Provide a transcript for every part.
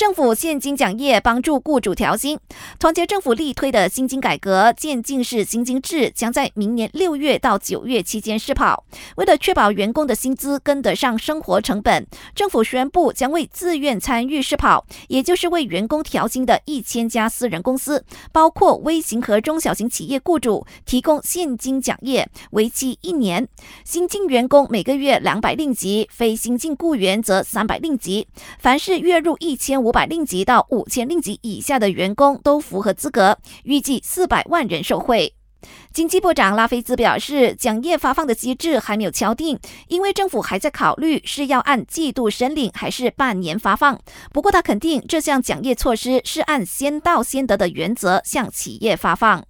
政府现金奖业帮助雇主调薪，团结政府力推的薪金改革渐进式薪金制将在明年六月到九月期间试跑。为了确保员工的薪资跟得上生活成本，政府宣布将为自愿参与试跑，也就是为员工调薪的一千家私人公司，包括微型和中小型企业雇主，提供现金奖业，为期一年。新进员工每个月两百令吉，非新进雇员则三百令吉。凡是月入一千五百令吉到五千令吉以下的员工都符合资格，预计四百万人受惠。经济部长拉菲兹表示，奖业发放的机制还没有敲定，因为政府还在考虑是要按季度申领还是半年发放。不过，他肯定这项奖业措施是按先到先得的原则向企业发放。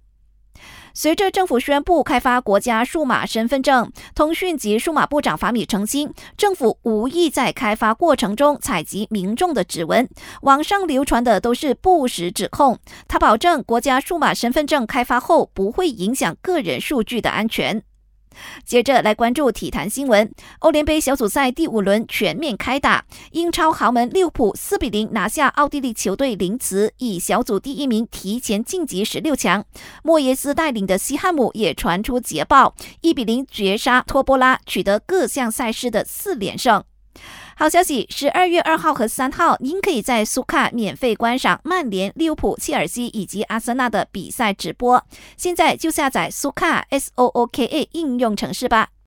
随着政府宣布开发国家数码身份证，通讯及数码部长法米澄清，政府无意在开发过程中采集民众的指纹。网上流传的都是不实指控。他保证，国家数码身份证开发后不会影响个人数据的安全。接着来关注体坛新闻。欧联杯小组赛第五轮全面开打，英超豪门利物浦四比零拿下奥地利球队林茨，以小组第一名提前晋级十六强。莫耶斯带领的西汉姆也传出捷报，一比零绝杀托波拉，取得各项赛事的四连胜。好消息，十二月二号和三号，您可以在苏卡免费观赏曼联、利物浦、切尔西以及阿森纳的比赛直播。现在就下载苏卡 S O O K A 应用程式吧。